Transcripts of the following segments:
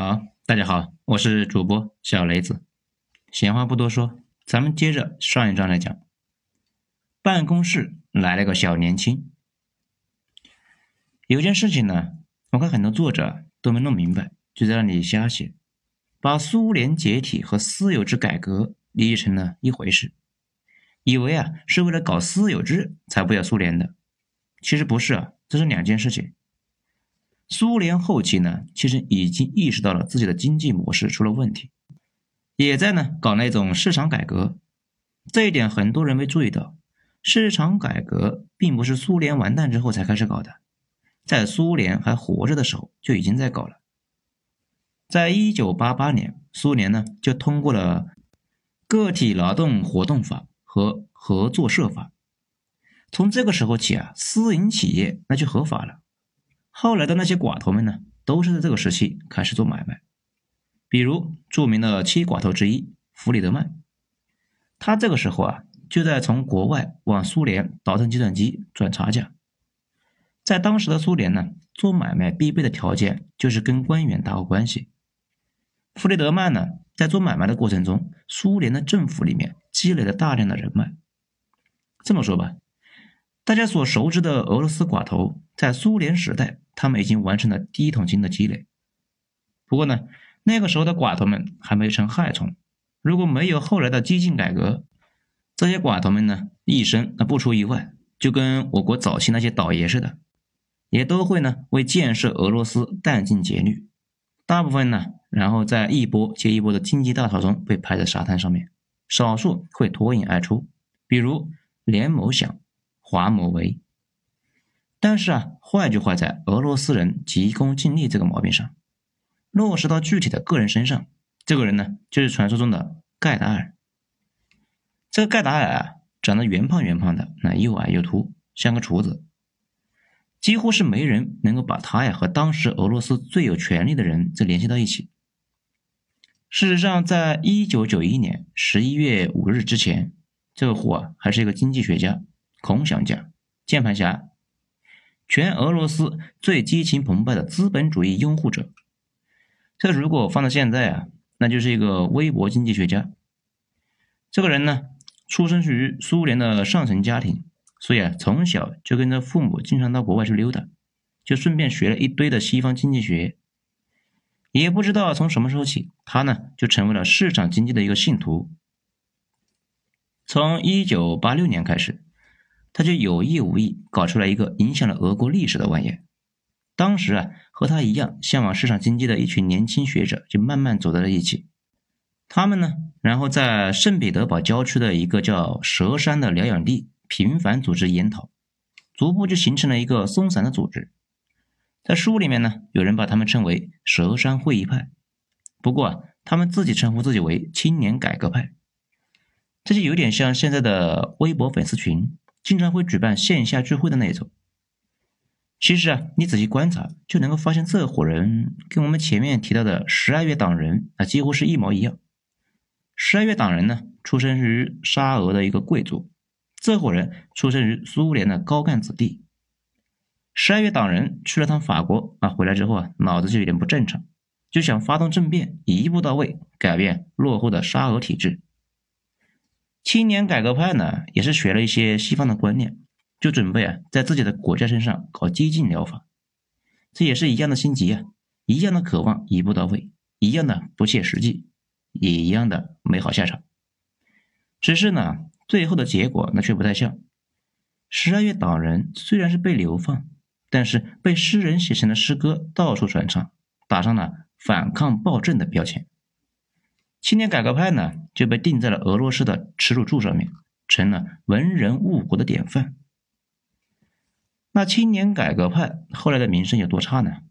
好，大家好，我是主播小雷子。闲话不多说，咱们接着上一章来讲。办公室来了个小年轻。有件事情呢，我看很多作者都没弄明白，就在那里瞎写，把苏联解体和私有制改革理解成了一回事，以为啊是为了搞私有制才不要苏联的。其实不是啊，这是两件事情。苏联后期呢，其实已经意识到了自己的经济模式出了问题，也在呢搞那种市场改革。这一点很多人没注意到，市场改革并不是苏联完蛋之后才开始搞的，在苏联还活着的时候就已经在搞了。在一九八八年，苏联呢就通过了《个体劳动活动法》和《合作社法》，从这个时候起啊，私营企业那就合法了。后来的那些寡头们呢，都是在这个时期开始做买卖。比如著名的七寡头之一弗里德曼，他这个时候啊，就在从国外往苏联倒腾计算机赚差价。在当时的苏联呢，做买卖必备的条件就是跟官员打好关系。弗里德曼呢，在做买卖的过程中，苏联的政府里面积累了大量的人脉。这么说吧，大家所熟知的俄罗斯寡头，在苏联时代。他们已经完成了第一桶金的积累，不过呢，那个时候的寡头们还没成害虫。如果没有后来的激进改革，这些寡头们呢，一生那不出意外，就跟我国早期那些倒爷似的，也都会呢为建设俄罗斯殚尽竭虑。大部分呢，然后在一波接一波的经济大潮中被拍在沙滩上面，少数会脱颖而出，比如连某想、华某为。但是啊，坏就坏在俄罗斯人急功近利这个毛病上。落实到具体的个人身上，这个人呢，就是传说中的盖达尔。这个盖达尔啊，长得圆胖圆胖的，那又矮又秃，像个厨子。几乎是没人能够把他呀和当时俄罗斯最有权力的人这联系到一起。事实上，在一九九一年十一月五日之前，这个货啊还是一个经济学家、空想家、键盘侠。全俄罗斯最激情澎湃的资本主义拥护者，这如果放到现在啊，那就是一个微博经济学家。这个人呢，出生于苏联的上层家庭，所以啊，从小就跟着父母经常到国外去溜达，就顺便学了一堆的西方经济学。也不知道从什么时候起，他呢就成为了市场经济的一个信徒。从一九八六年开始。他就有意无意搞出来一个影响了俄国历史的玩意。当时啊，和他一样向往市场经济的一群年轻学者就慢慢走在了一起。他们呢，然后在圣彼得堡郊区的一个叫蛇山的疗养地频繁组织研讨，逐步就形成了一个松散的组织。在书里面呢，有人把他们称为蛇山会议派，不过啊，他们自己称呼自己为青年改革派。这就有点像现在的微博粉丝群。经常会举办线下聚会的那种。其实啊，你仔细观察就能够发现，这伙人跟我们前面提到的十二月党人啊，几乎是一模一样。十二月党人呢，出生于沙俄的一个贵族，这伙人出生于苏联的高干子弟。十二月党人去了趟法国啊，回来之后啊，脑子就有点不正常，就想发动政变，一步到位改变落后的沙俄体制。青年改革派呢，也是学了一些西方的观念，就准备啊，在自己的国家身上搞激进疗法。这也是一样的心急啊，一样的渴望一步到位，一样的不切实际，也一样的没好下场。只是呢，最后的结果那却不太像。十二月党人虽然是被流放，但是被诗人写成了诗歌，到处传唱，打上了反抗暴政的标签。青年改革派呢，就被钉在了俄罗斯的耻辱柱上面，成了文人误国的典范。那青年改革派后来的名声有多差呢？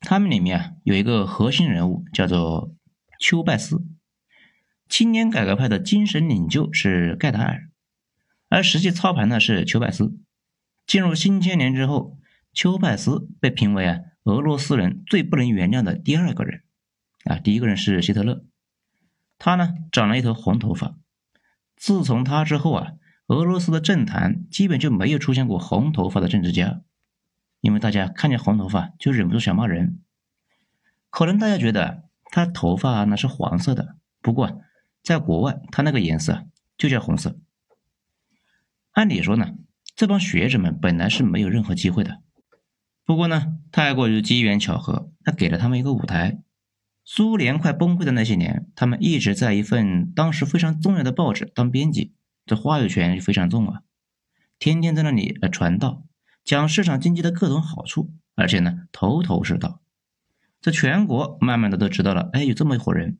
他们里面啊有一个核心人物叫做丘拜斯，青年改革派的精神领袖是盖达尔，而实际操盘的是丘拜斯。进入新千年之后，丘拜斯被评为啊俄罗斯人最不能原谅的第二个人。啊，第一个人是希特勒，他呢长了一头红头发。自从他之后啊，俄罗斯的政坛基本就没有出现过红头发的政治家，因为大家看见红头发就忍不住想骂人。可能大家觉得他头发那是黄色的，不过在国外他那个颜色就叫红色。按理说呢，这帮学者们本来是没有任何机会的，不过呢，太过于机缘巧合，他给了他们一个舞台。苏联快崩溃的那些年，他们一直在一份当时非常重要的报纸当编辑，这话语权非常重啊，天天在那里呃传道，讲市场经济的各种好处，而且呢头头是道。这全国慢慢的都知道了，哎，有这么一伙人，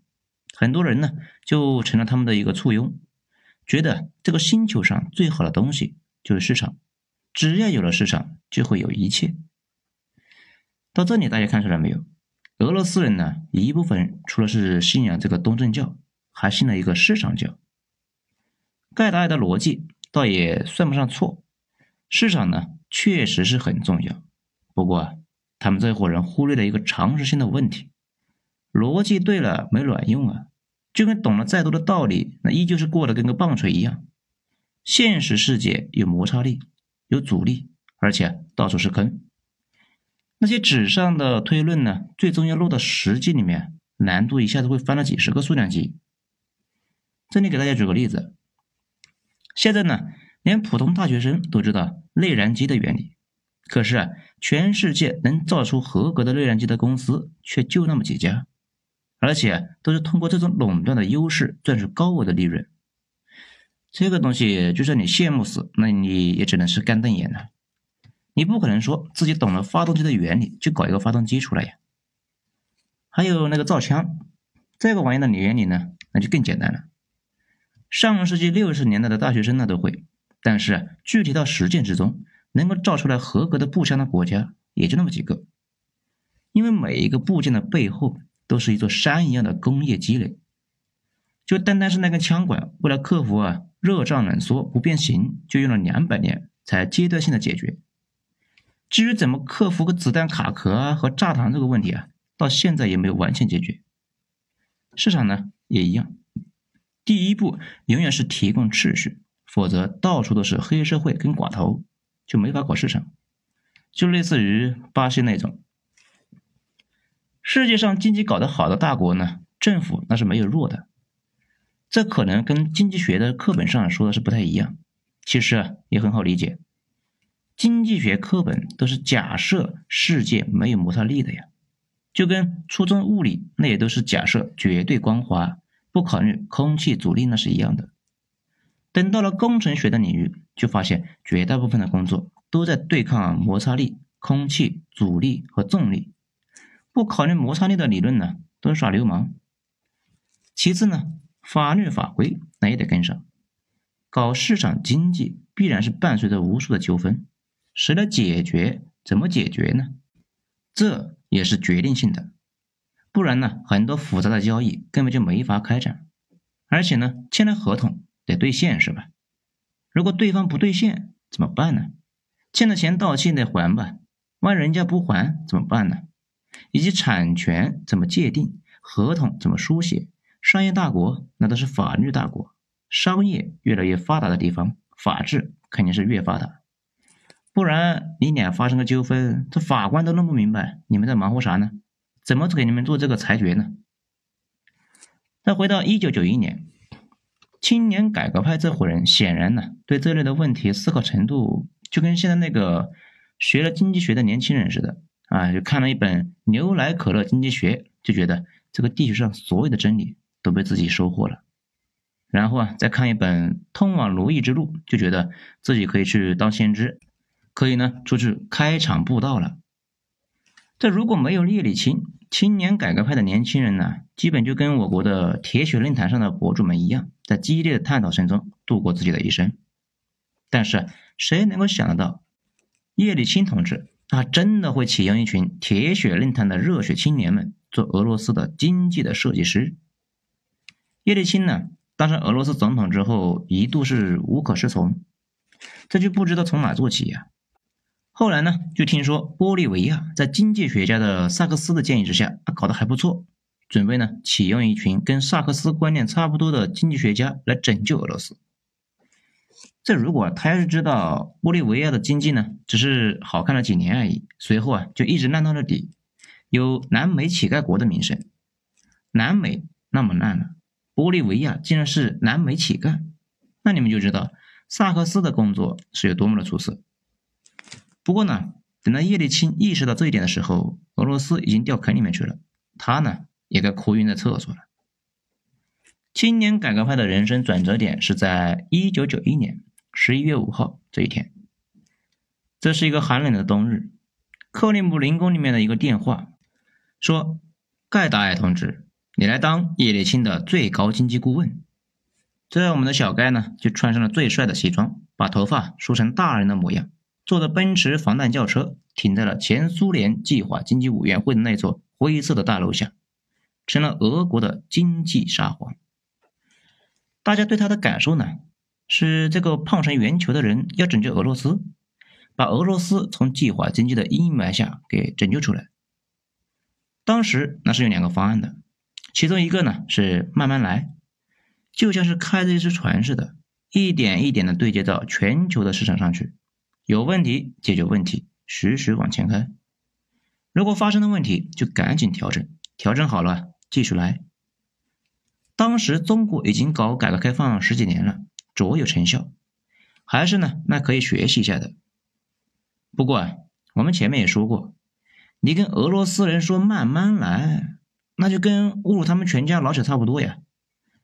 很多人呢就成了他们的一个簇拥，觉得这个星球上最好的东西就是市场，只要有了市场，就会有一切。到这里大家看出来没有？俄罗斯人呢，一部分除了是信仰这个东正教，还信了一个市场教。盖达尔的逻辑倒也算不上错，市场呢确实是很重要。不过，他们这伙人忽略了一个常识性的问题：逻辑对了没卵用啊，就跟懂了再多的道理，那依旧是过得跟个棒槌一样。现实世界有摩擦力，有阻力，而且到处是坑。那些纸上的推论呢，最终要落到实际里面，难度一下子会翻了几十个数量级。这里给大家举个例子，现在呢，连普通大学生都知道内燃机的原理，可是啊，全世界能造出合格的内燃机的公司却就那么几家，而且都是通过这种垄断的优势赚取高额的利润。这个东西就算你羡慕死，那你也只能是干瞪眼了。你不可能说自己懂了发动机的原理就搞一个发动机出来呀？还有那个造枪，这个玩意的原理呢，那就更简单了。上世纪六十年代的大学生那都会，但是具体到实践之中，能够造出来合格的步枪的国家也就那么几个。因为每一个部件的背后都是一座山一样的工业积累，就单单是那根枪管，为了克服啊热胀冷缩不变形，就用了两百年才阶段性的解决。至于怎么克服个子弹卡壳啊和炸膛这个问题啊，到现在也没有完全解决。市场呢也一样，第一步永远是提供秩序，否则到处都是黑社会跟寡头，就没法搞市场。就类似于巴西那种，世界上经济搞得好的大国呢，政府那是没有弱的。这可能跟经济学的课本上说的是不太一样，其实啊也很好理解。经济学课本都是假设世界没有摩擦力的呀，就跟初中物理那也都是假设绝对光滑，不考虑空气阻力那是一样的。等到了工程学的领域，就发现绝大部分的工作都在对抗摩擦力、空气阻力和重力，不考虑摩擦力的理论呢，都是耍流氓。其次呢，法律法规那也得跟上，搞市场经济必然是伴随着无数的纠纷。谁来解决？怎么解决呢？这也是决定性的，不然呢，很多复杂的交易根本就没法开展。而且呢，签了合同得兑现，是吧？如果对方不兑现怎么办呢？欠的钱到期得还吧？万一人家不还怎么办呢？以及产权怎么界定？合同怎么书写？商业大国那都是法律大国，商业越来越发达的地方，法治肯定是越发达。不然你俩发生个纠纷，这法官都弄不明白，你们在忙活啥呢？怎么给你们做这个裁决呢？再回到一九九一年，青年改革派这伙人显然呢，对这类的问题思考程度就跟现在那个学了经济学的年轻人似的啊，就看了一本牛奶可乐经济学，就觉得这个地球上所有的真理都被自己收获了，然后啊，再看一本通往奴役之路，就觉得自己可以去当先知。可以呢，出去开场布道了。这如果没有叶利钦，青年改革派的年轻人呢，基本就跟我国的铁血论坛上的博主们一样，在激烈的探讨声中度过自己的一生。但是，谁能够想得到，叶利钦同志他真的会启用一群铁血论坛的热血青年们做俄罗斯的经济的设计师？叶利钦呢，当上俄罗斯总统之后，一度是无可适从，这就不知道从哪做起呀。后来呢，就听说玻利维亚在经济学家的萨克斯的建议之下，啊，搞得还不错，准备呢启用一群跟萨克斯观念差不多的经济学家来拯救俄罗斯。这如果他要是知道玻利维亚的经济呢，只是好看了几年而已，随后啊就一直烂到了底，有南美乞丐国的名声。南美那么烂了，玻利维亚竟然是南美乞丐，那你们就知道萨克斯的工作是有多么的出色。不过呢，等到叶利钦意识到这一点的时候，俄罗斯已经掉坑里面去了，他呢也该哭晕在厕所了。青年改革派的人生转折点是在一九九一年十一月五号这一天，这是一个寒冷的冬日。克里姆林宫里面的一个电话说：“盖达尔同志，你来当叶利钦的最高经济顾问。”这我们的小盖呢，就穿上了最帅的西装，把头发梳成大人的模样，坐着奔驰防弹轿车，停在了前苏联计划经济委员会的那座灰色的大楼下，成了俄国的经济沙皇。大家对他的感受呢，是这个胖成圆球的人要拯救俄罗斯。把俄罗斯从计划经济的阴霾下给拯救出来。当时那是有两个方案的，其中一个呢是慢慢来，就像是开着一只船似的，一点一点的对接到全球的市场上去，有问题解决问题，实时往前开。如果发生了问题，就赶紧调整，调整好了继续来。当时中国已经搞改革开放十几年了，卓有成效，还是呢那可以学习一下的。不过啊，我们前面也说过，你跟俄罗斯人说慢慢来，那就跟侮辱他们全家老小差不多呀。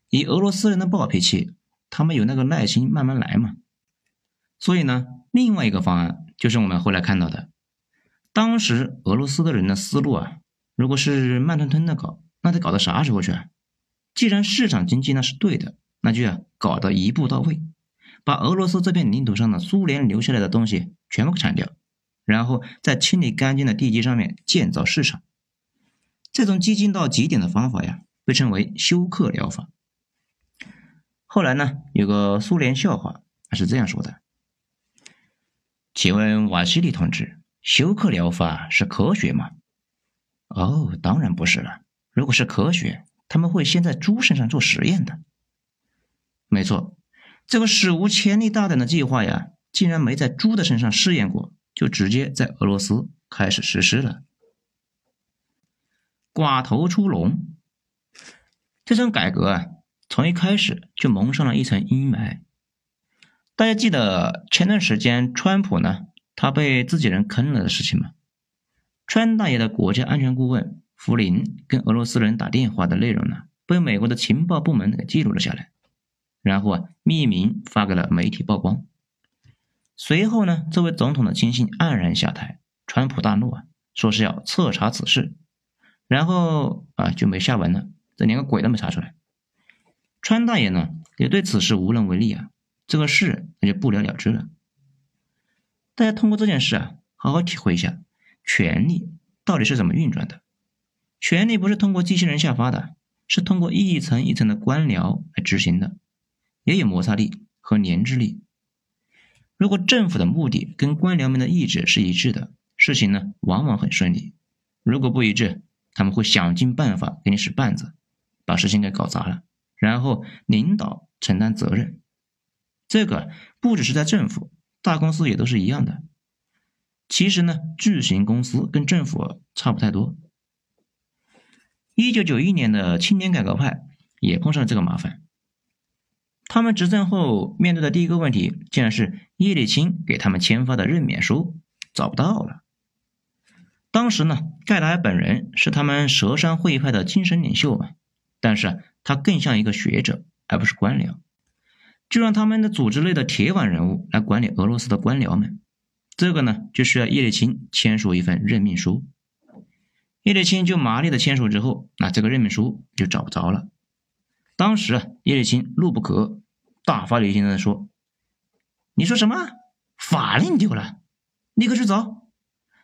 以俄罗斯人的暴脾气，他们有那个耐心慢慢来嘛。所以呢，另外一个方案就是我们后来看到的，当时俄罗斯的人的思路啊，如果是慢吞吞的搞，那得搞到啥时候去啊？既然市场经济那是对的，那就要搞到一步到位，把俄罗斯这片领土上的苏联留下来的东西全部铲掉。然后在清理干净的地基上面建造市场，这种激进到极点的方法呀，被称为休克疗法。后来呢，有个苏联笑话他是这样说的：“请问瓦西里同志，休克疗法是科学吗？”“哦，当然不是了。如果是科学，他们会先在猪身上做实验的。”“没错，这个史无前例大胆的计划呀，竟然没在猪的身上试验过。”就直接在俄罗斯开始实施了。寡头出笼，这场改革啊，从一开始就蒙上了一层阴霾。大家记得前段时间川普呢，他被自己人坑了的事情吗？川大爷的国家安全顾问福林跟俄罗斯人打电话的内容呢，被美国的情报部门给记录了下来，然后啊，匿名发给了媒体曝光。随后呢，这位总统的亲信黯然下台，川普大怒啊，说是要彻查此事，然后啊就没下文了，这连个鬼都没查出来。川大爷呢也对此事无能为力啊，这个事那就不了了之了。大家通过这件事啊，好好体会一下权力到底是怎么运转的。权力不是通过机器人下发的，是通过一层一层的官僚来执行的，也有摩擦力和粘滞力。如果政府的目的跟官僚们的意志是一致的，事情呢往往很顺利；如果不一致，他们会想尽办法给你使绊子，把事情给搞砸了，然后领导承担责任。这个不只是在政府，大公司也都是一样的。其实呢，巨型公司跟政府差不太多。一九九一年的青年改革派也碰上了这个麻烦。他们执政后面对的第一个问题，竟然是叶利钦给他们签发的任免书找不到了。当时呢，盖达尔本人是他们佘山会议派的精神领袖嘛，但是他更像一个学者，而不是官僚，就让他们的组织内的铁腕人物来管理俄罗斯的官僚们。这个呢，就需要叶利钦签署一份任命书。叶利钦就麻利的签署之后，那这个任命书就找不着了。当时啊，叶利钦怒不可遏，大发雷霆的说：“你说什么？法令丢了？立刻去找！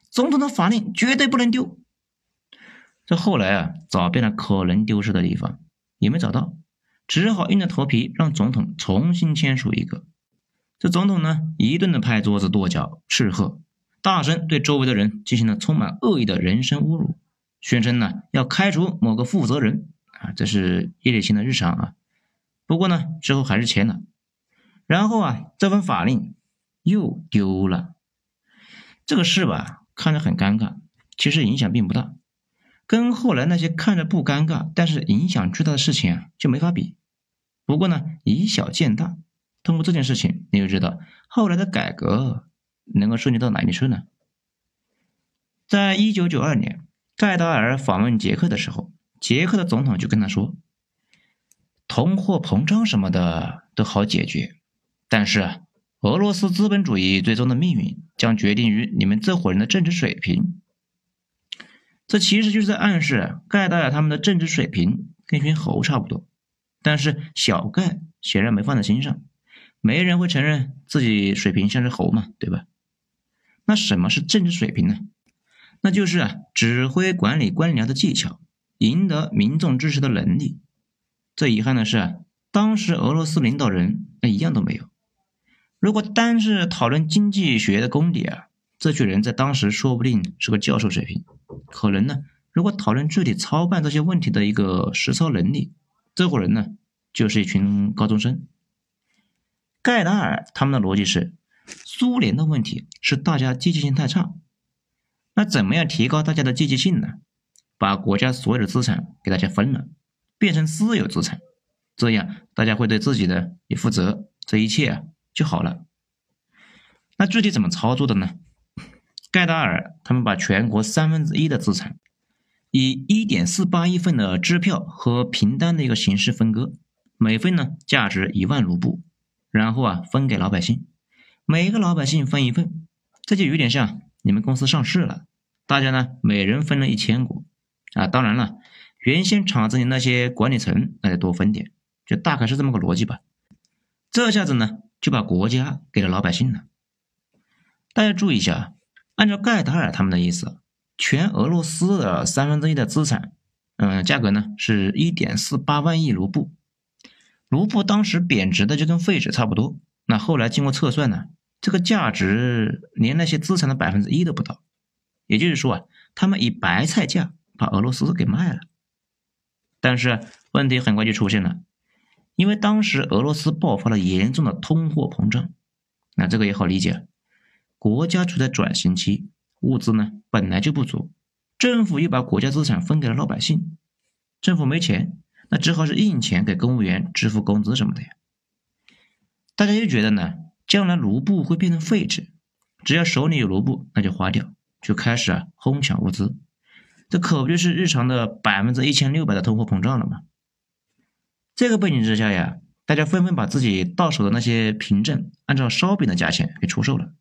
总统的法令绝对不能丢。”这后来啊，找遍了可能丢失的地方，也没找到，只好硬着头皮让总统重新签署一个。这总统呢，一顿的拍桌子、跺脚、斥喝，大声对周围的人进行了充满恶意的人身侮辱，宣称呢要开除某个负责人。啊，这是叶利钦的日常啊。不过呢，之后还是签了。然后啊，这份法令又丢了。这个事吧，看着很尴尬，其实影响并不大。跟后来那些看着不尴尬，但是影响巨大的事情啊，就没法比。不过呢，以小见大，通过这件事情，你就知道后来的改革能够顺利到哪里去呢？在一九九二年，盖达尔访问捷克的时候，捷克的总统就跟他说：“通货膨胀什么的都好解决，但是，俄罗斯资本主义最终的命运将决定于你们这伙人的政治水平。”这其实就是在暗示盖达尔他们的政治水平跟群猴差不多，但是小盖显然没放在心上，没人会承认自己水平像只猴嘛，对吧？那什么是政治水平呢？那就是啊，指挥管理官僚的技巧，赢得民众支持的能力。最遗憾的是啊，当时俄罗斯领导人那一样都没有。如果单是讨论经济学的功底啊，这群人在当时说不定是个教授水平。可能呢，如果讨论具体操办这些问题的一个实操能力，这伙人呢就是一群高中生。盖达尔他们的逻辑是，苏联的问题是大家积极性太差，那怎么样提高大家的积极性呢？把国家所有的资产给大家分了，变成私有资产，这样大家会对自己的也负责，这一切啊就好了。那具体怎么操作的呢？盖达尔他们把全国三分之一的资产，以一点四八亿份的支票和凭单的一个形式分割，每份呢价值一万卢布，然后啊分给老百姓，每个老百姓分一份，这就有点像你们公司上市了，大家呢每人分了一千股，啊当然了，原先厂子里那些管理层那得多分点，就大概是这么个逻辑吧。这下子呢就把国家给了老百姓了，大家注意一下。按照盖达尔他们的意思，全俄罗斯的三分之一的资产，嗯，价格呢是一点四八万亿卢布。卢布当时贬值的就跟废纸差不多。那后来经过测算呢，这个价值连那些资产的百分之一都不到。也就是说啊，他们以白菜价把俄罗斯给卖了。但是问题很快就出现了，因为当时俄罗斯爆发了严重的通货膨胀。那这个也好理解。国家处在转型期，物资呢本来就不足，政府又把国家资产分给了老百姓，政府没钱，那只好是印钱给公务员支付工资什么的呀。大家又觉得呢，将来卢布会变成废纸，只要手里有卢布，那就花掉，就开始啊哄抢物资，这可不就是日常的百分之一千六百的通货膨胀了吗？这个背景之下呀，大家纷纷把自己到手的那些凭证，按照烧饼的价钱给出售了。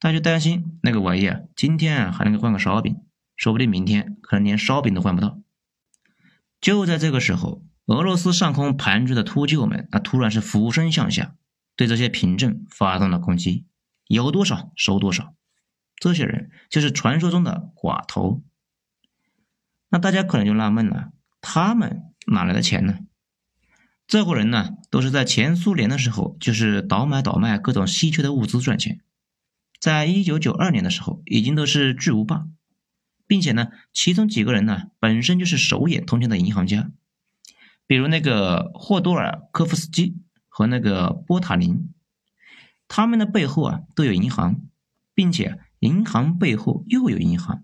他就担心那个玩意啊，今天啊还能换个烧饼，说不定明天可能连烧饼都换不到。就在这个时候，俄罗斯上空盘踞的秃鹫们，那突然是俯身向下，对这些凭证发动了攻击，有多少收多少。这些人就是传说中的寡头。那大家可能就纳闷了，他们哪来的钱呢？这伙人呢，都是在前苏联的时候，就是倒买倒卖各种稀缺的物资赚钱。在一九九二年的时候，已经都是巨无霸，并且呢，其中几个人呢，本身就是手眼通天的银行家，比如那个霍多尔科夫斯基和那个波塔林，他们的背后啊都有银行，并且银行背后又有银行。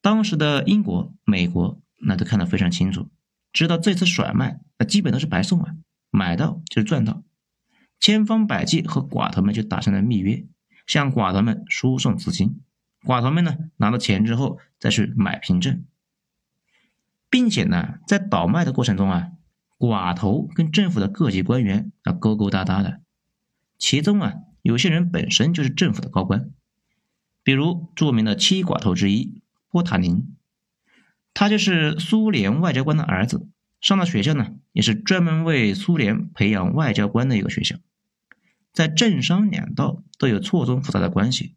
当时的英国、美国那都看得非常清楚，知道这次甩卖那基本都是白送啊，买到就是赚到，千方百计和寡头们就打成了密约。向寡头们输送资金，寡头们呢拿到钱之后再去买凭证，并且呢在倒卖的过程中啊，寡头跟政府的各级官员啊勾勾搭搭的，其中啊有些人本身就是政府的高官，比如著名的七寡头之一波塔林，他就是苏联外交官的儿子，上的学校呢也是专门为苏联培养外交官的一个学校。在政商两道都有错综复杂的关系。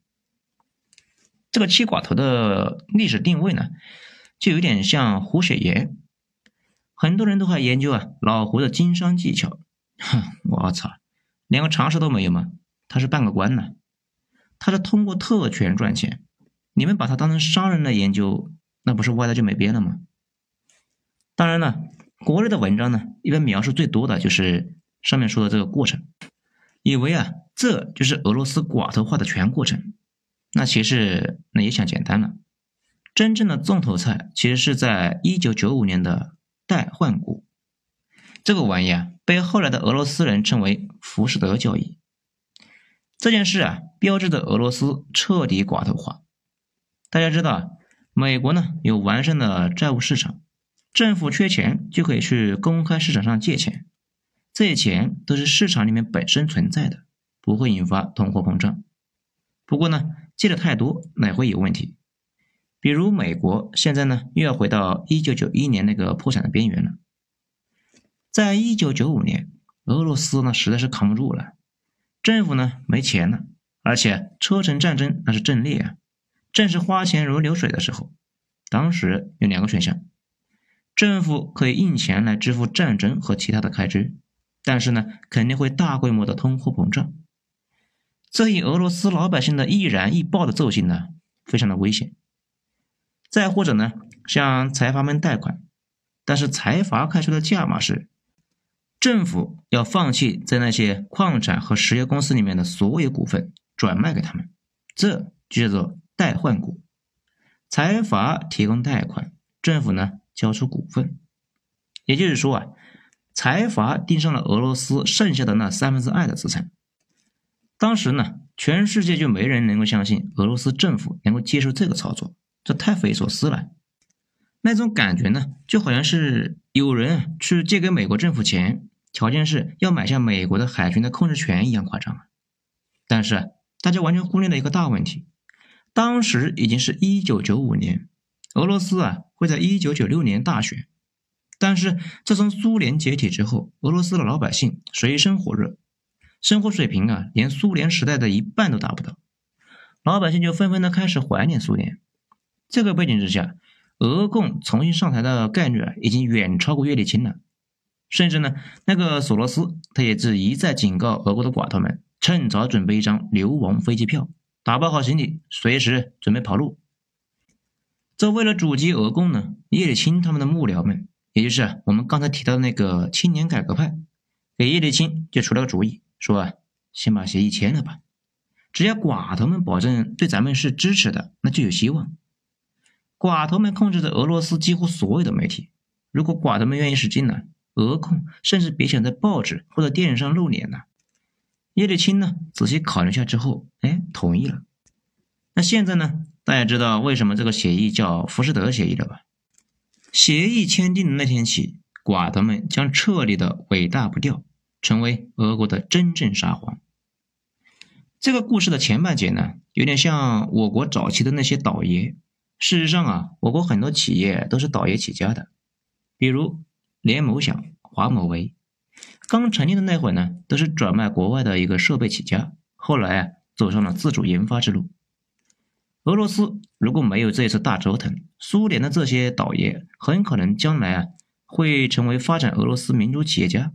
这个七寡头的历史定位呢，就有点像胡雪岩。很多人都还研究啊老胡的经商技巧。哼，我操，连个常识都没有吗？他是半个官呢，他是通过特权赚钱。你们把他当成商人来研究，那不是歪的就没边了吗？当然了，国内的文章呢，一般描述最多的就是上面说的这个过程。以为啊，这就是俄罗斯寡头化的全过程。那其实那也想简单了。真正的重头菜其实是在一九九五年的代换股，这个玩意啊，被后来的俄罗斯人称为浮士德交易。这件事啊，标志着俄罗斯彻底寡头化。大家知道啊，美国呢有完善的债务市场，政府缺钱就可以去公开市场上借钱，这些钱都是市场里面本身存在的，不会引发通货膨胀。不过呢，借的太多，那也会有问题。比如美国现在呢，又要回到一九九一年那个破产的边缘了。在一九九五年，俄罗斯呢实在是扛不住了，政府呢没钱了，而且车臣战争那是阵列啊，正是花钱如流水的时候。当时有两个选项：政府可以印钱来支付战争和其他的开支，但是呢肯定会大规模的通货膨胀。这以俄罗斯老百姓的易燃易爆的奏性呢，非常的危险。再或者呢，向财阀们贷款，但是财阀开出的价码是，政府要放弃在那些矿产和石油公司里面的所有股份，转卖给他们，这就叫做代换股。财阀提供贷款，政府呢交出股份，也就是说啊，财阀盯上了俄罗斯剩下的那三分之二的资产。当时呢，全世界就没人能够相信俄罗斯政府能够接受这个操作。这太匪夷所思了，那种感觉呢，就好像是有人去借给美国政府钱，条件是要买下美国的海军的控制权一样夸张！但是大家完全忽略了一个大问题，当时已经是一九九五年，俄罗斯啊会在一九九六年大选，但是自从苏联解体之后，俄罗斯的老百姓水深火热，生活水平啊连苏联时代的一半都达不到，老百姓就纷纷的开始怀念苏联。这个背景之下，俄共重新上台的概率啊，已经远超过叶利钦了。甚至呢，那个索罗斯他也是一再警告俄国的寡头们，趁早准备一张流亡飞机票，打包好行李，随时准备跑路。这为了阻击俄共呢，叶利钦他们的幕僚们，也就是我们刚才提到的那个青年改革派，给叶利钦就出了个主意，说啊，先把协议签了吧，只要寡头们保证对咱们是支持的，那就有希望。寡头们控制着俄罗斯几乎所有的媒体。如果寡头们愿意使劲呢，俄控甚至别想在报纸或者电视上露脸了。叶利钦呢，仔细考虑一下之后，哎，同意了。那现在呢，大家知道为什么这个协议叫浮士德协议了吧？协议签订的那天起，寡头们将彻底的尾大不掉，成为俄国的真正沙皇。这个故事的前半截呢，有点像我国早期的那些倒爷。事实上啊，我国很多企业都是倒爷起家的，比如联某想、华某为，刚成立的那会呢，都是转卖国外的一个设备起家，后来啊，走上了自主研发之路。俄罗斯如果没有这一次大折腾，苏联的这些倒爷很可能将来啊，会成为发展俄罗斯民族企业家。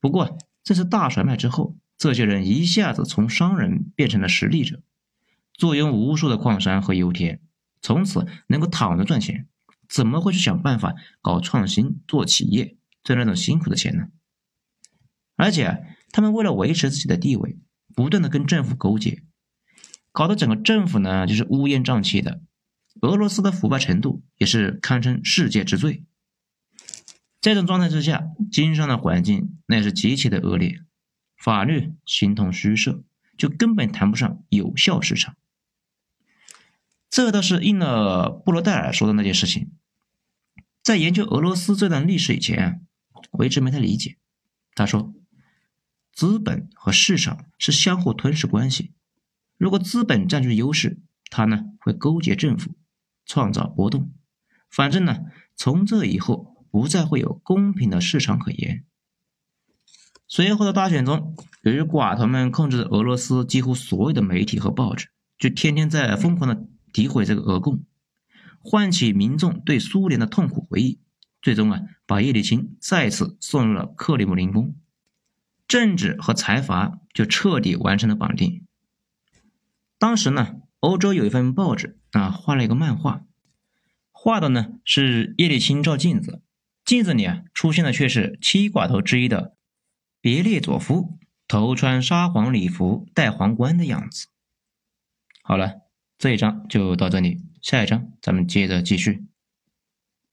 不过这次大甩卖之后，这些人一下子从商人变成了实力者，坐拥无数的矿山和油田。从此能够躺着赚钱，怎么会去想办法搞创新、做企业赚那种辛苦的钱呢？而且他们为了维持自己的地位，不断的跟政府勾结，搞得整个政府呢就是乌烟瘴气的。俄罗斯的腐败程度也是堪称世界之最。这种状态之下，经商的环境那也是极其的恶劣，法律形同虚设，就根本谈不上有效市场。这倒是应了布罗代尔说的那件事情。在研究俄罗斯这段历史以前啊，我一直没太理解。他说，资本和市场是相互吞噬关系。如果资本占据优势，他呢会勾结政府，创造波动。反正呢，从这以后不再会有公平的市场可言。随后的大选中，由于寡头们控制着俄罗斯几乎所有的媒体和报纸，就天天在疯狂的。诋毁这个俄共，唤起民众对苏联的痛苦回忆，最终啊，把叶利钦再次送入了克里姆林宫，政治和财阀就彻底完成了绑定。当时呢，欧洲有一份报纸啊，画了一个漫画，画的呢是叶利钦照镜子，镜子里啊出现的却是七寡头之一的别列佐夫，头穿沙皇礼服，戴皇冠的样子。好了。这一章就到这里。下一章咱们接着继续。